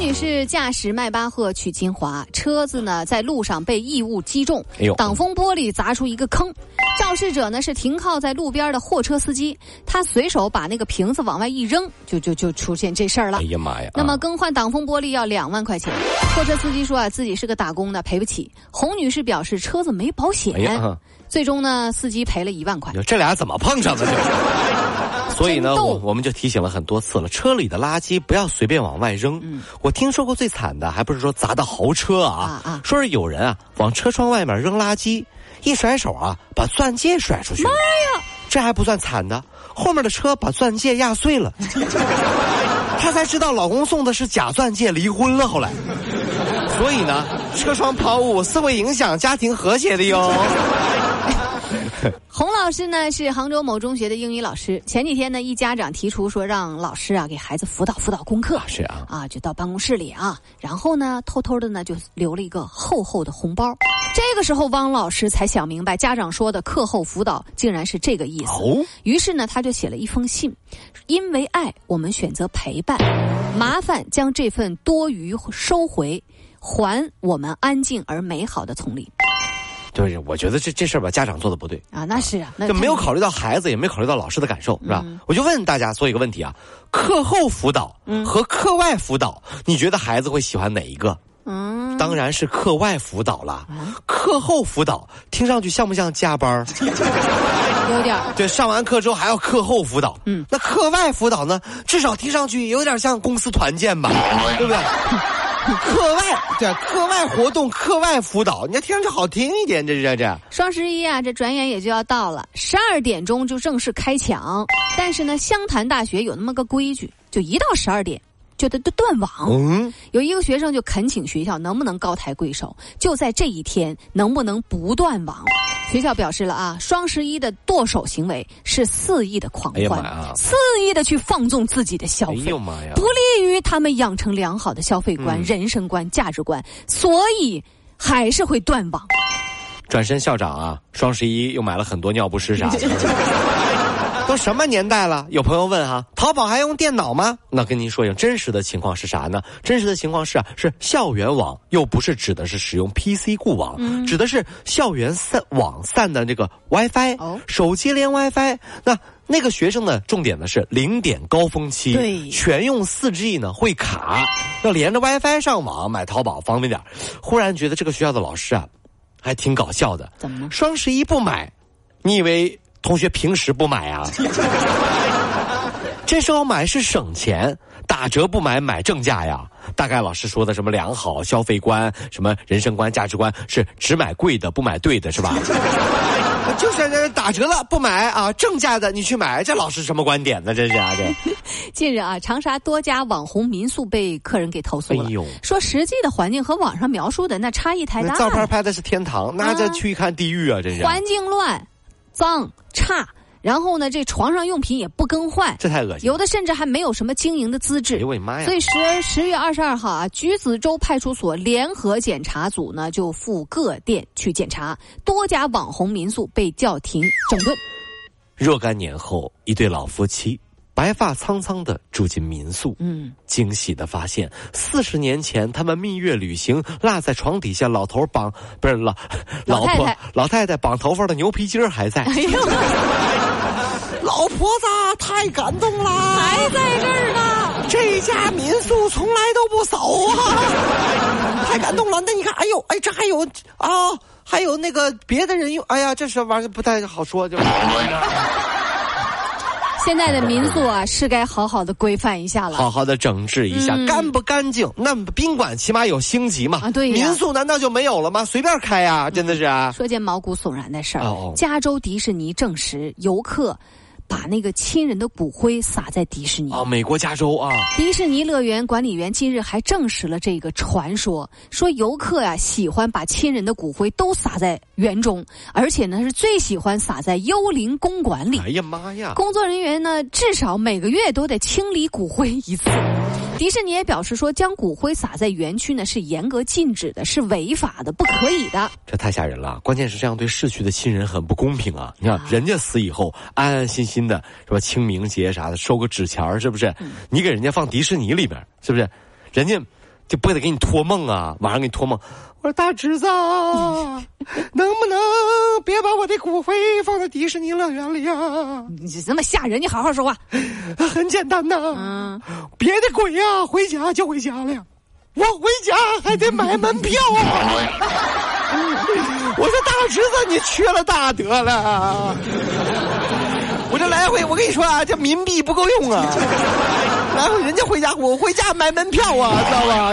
女士驾驶迈巴赫去金华，车子呢在路上被异物击中，哎呦挡风玻璃砸出一个坑。肇事者呢是停靠在路边的货车司机，他随手把那个瓶子往外一扔，就就就出现这事儿了。哎呀妈呀！那么啊更换挡风玻璃要两万块钱，货车司机说啊自己是个打工的，赔不起。洪女士表示车子没保险，哎最终呢司机赔了一万块。这俩怎么碰上的？这 所以呢，我我们就提醒了很多次了，车里的垃圾不要随便往外扔。嗯我听说过最惨的，还不是说砸到豪车啊，啊啊说是有人啊往车窗外面扔垃圾，一甩手啊把钻戒甩出去。妈呀！这还不算惨的，后面的车把钻戒压碎了，她才知道老公送的是假钻戒，离婚了。后来，所以呢，车窗抛物是会影响家庭和谐的哟。洪老师呢是杭州某中学的英语老师。前几天呢，一家长提出说让老师啊给孩子辅导辅导功课。是啊，啊，就到办公室里啊，然后呢，偷偷的呢就留了一个厚厚的红包。这个时候，汪老师才想明白，家长说的课后辅导竟然是这个意思。哦于是呢，他就写了一封信，因为爱，我们选择陪伴，麻烦将这份多余收回，还我们安静而美好的丛林。就是我觉得这这事儿吧，家长做的不对。啊，那是啊，那就没有考虑到孩子，也没考虑到老师的感受，是吧？我就问大家做一个问题啊：课后辅导和课外辅导，你觉得孩子会喜欢哪一个？嗯，当然是课外辅导啦。课后辅导听上去像不像加班？有点儿对，上完课之后还要课后辅导。嗯，那课外辅导呢？至少听上去有点像公司团建吧，对不对？课外对课外活动、课外辅导，你要听着好听一点，这这这。双十一啊，这转眼也就要到了，十二点钟就正式开抢。但是呢，湘潭大学有那么个规矩，就一到十二点就得断断网。嗯，有一个学生就恳请学校能不能高抬贵手，就在这一天能不能不断网？学校表示了啊，双十一的剁手行为是肆意的狂欢，肆意的去放纵自己的消哎费。不利于他们养成良好的消费观、嗯人生观、价值观，所以还是会断网。转身校长啊，双十一又买了很多尿不湿啥的。都什么年代了？有朋友问哈、淘宝还用电脑吗？那跟您说一下，真实的情况是啥呢？真实的情况是啊，是校园网，又不是指的是使用 PC 固网，指的是校园散网散的这个 WiFi，、哦手机连 WiFi。那那个学生呢，重点呢是零点高峰期，对全用 4G 呢会卡，要连着 WiFi 上网，买淘宝方便点儿忽然觉得这个学校的老师啊，还挺搞笑的。怎么呢？双十一不买，你以为同学平时不买啊？这时候买是省钱，打折不买买正价呀。大概老师说的什么良好消费观、什么人生观、价值观是只买贵的不买对的，是吧？就是打折了不买啊，正价的你去买，这老师什么观点呢？这是啊，这 近日啊，长沙多家网红民宿被客人给投诉了，哎呦说实际的环境和网上描述的那差异太大照片拍的是天堂，那这啊去一看地狱啊！这是，环境乱、脏、差，然后呢，这床上用品也不更换，这太恶心。有的甚至还没有什么经营的资哎质呦。我的妈呀所！以十十月二十二号啊，橘子洲派出所联合检查组呢就赴各店去检查，多家网红民宿被叫停整顿。若干年后，一对老夫妻白发苍苍的住进民宿，嗯，惊喜的发现，四十年前他们蜜月旅行落在床底下，老头绑不是老老婆老太太绑头发的牛皮筋儿还在。哎呦，老婆子太感动了！还在这儿呢。这家民宿从来都不扫啊，太感动了。那你看，哎呦，哎，这还有啊，还有那个别的人用，哎呀，这是玩意儿不太好说，就。现在的民宿啊，是该好好的规范一下了。好好的整治一下，嗯干不干净？那宾馆起码有星级嘛？啊对呀民宿难道就没有了吗？随便开呀、真的是啊。说件毛骨悚然的事儿，加州迪士尼证实，游客把那个亲人的骨灰撒在迪士尼。啊，美国加州啊，迪士尼乐园管理员近日还证实了这个传说，说游客呀、喜欢把亲人的骨灰都撒在园中，而且呢是最喜欢撒在幽灵公馆里。哎呀妈呀！工作人员呢至少每个月都得清理骨灰一次。迪士尼也表示说，将骨灰撒在园区呢是严格禁止的，是违法的，不可以的。这太吓人了，关键是这样对逝去的亲人很不公平啊！你看，人家死以后安安心心的，什么？清明节啥的收个纸钱儿，是不是？你给人家放迪士尼里边，是不是？人家就不得给你托梦啊？晚上给你托梦，我说大侄子，能不能别把我的骨灰放在迪士尼乐园里啊？你这么吓人，你好好说话。很简单呐，嗯，别的鬼呀、回家就回家了，我回家还得买门票啊！我说大侄子，你缺了大德了。我这来回，我跟你说啊，这冥币不够用啊。来回人家回家，我回家买门票啊，知道吧？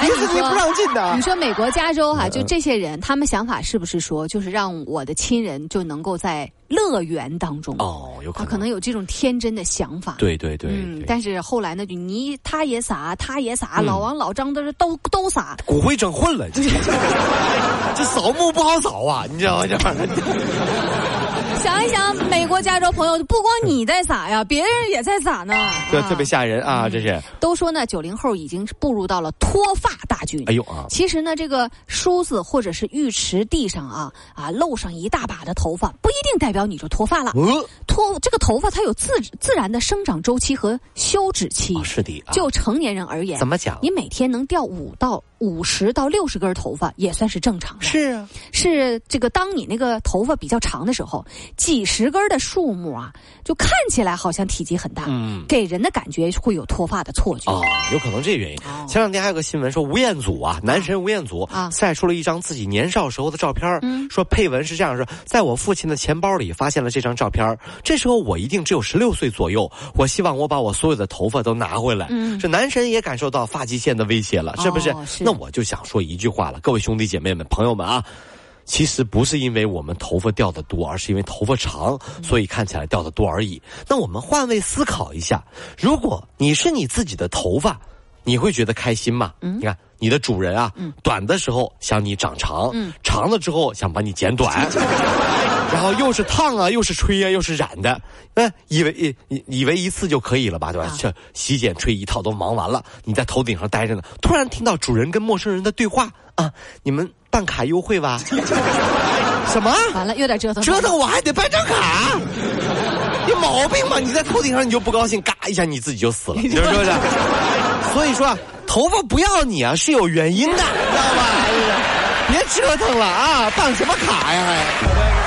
这个迪士尼不让进的你。说美国加州嗯哈、就这些人，他们想法是不是说，就是让我的亲人就能够在乐园当中？哦，有可能，他可能有这种天真的想法。对对对嗯，但是后来呢，就你他也撒，他也撒，嗯老王老张都是都都撒。骨灰整混了，这 这扫墓不好扫啊，你知道吗？这玩意儿。想一想，美国加州朋友，不光你在撒呀，别人也在撒呢。啊特别吓人啊！这是，都说呢，九零后已经步入到了脱发大军。哎呦啊！其实呢，这个梳子或者是浴池地上啊啊露上一大把的头发，不一定代表你就脱发了。呃，脱这个头发它有自自然的生长周期和休止期。哦，是的啊。就成年人而言，怎么讲你每天能掉五到五十到六十根头发，也算是正常的。是啊，是这个，当你那个头发比较长的时候，几十根的树木啊，就看起来好像体积很大，嗯给人的感觉会有脱发的错觉。哦，有可能这原因。前两天还有个新闻说，吴彦祖啊，男神吴彦祖啊晒出了一张自己年少时候的照片嗯说配文是这样说：在我父亲的钱包里发现了这张照片这时候我一定只有十六岁左右，我希望我把我所有的头发都拿回来。嗯这男神也感受到发际线的威胁了，是不是？哦是那我就想说一句话了，各位兄弟姐妹们、朋友们啊。其实不是因为我们头发掉的多，而是因为头发长，所以看起来掉的多而已。那我们换位思考一下，如果你是你自己的头发，你会觉得开心吗？你看你的主人啊，短的时候想你长长，长了之后想把你剪短。然后又是烫啊，又是吹啊，又是染的，嗯，以为以以以为一次就可以了吧，对吧？这洗剪吹一套都忙完了，你在头顶上待着呢，突然听到主人跟陌生人的对话啊，你们办卡优惠吧？什么？完了，有点折腾。折腾我还得办张卡？有毛病吧？你在头顶上你就不高兴，嘎一下你自己就死了，你说是不是？所以说啊，头发不要你啊是有原因的，知道吧？哎呀别折腾了啊，办什么卡呀还？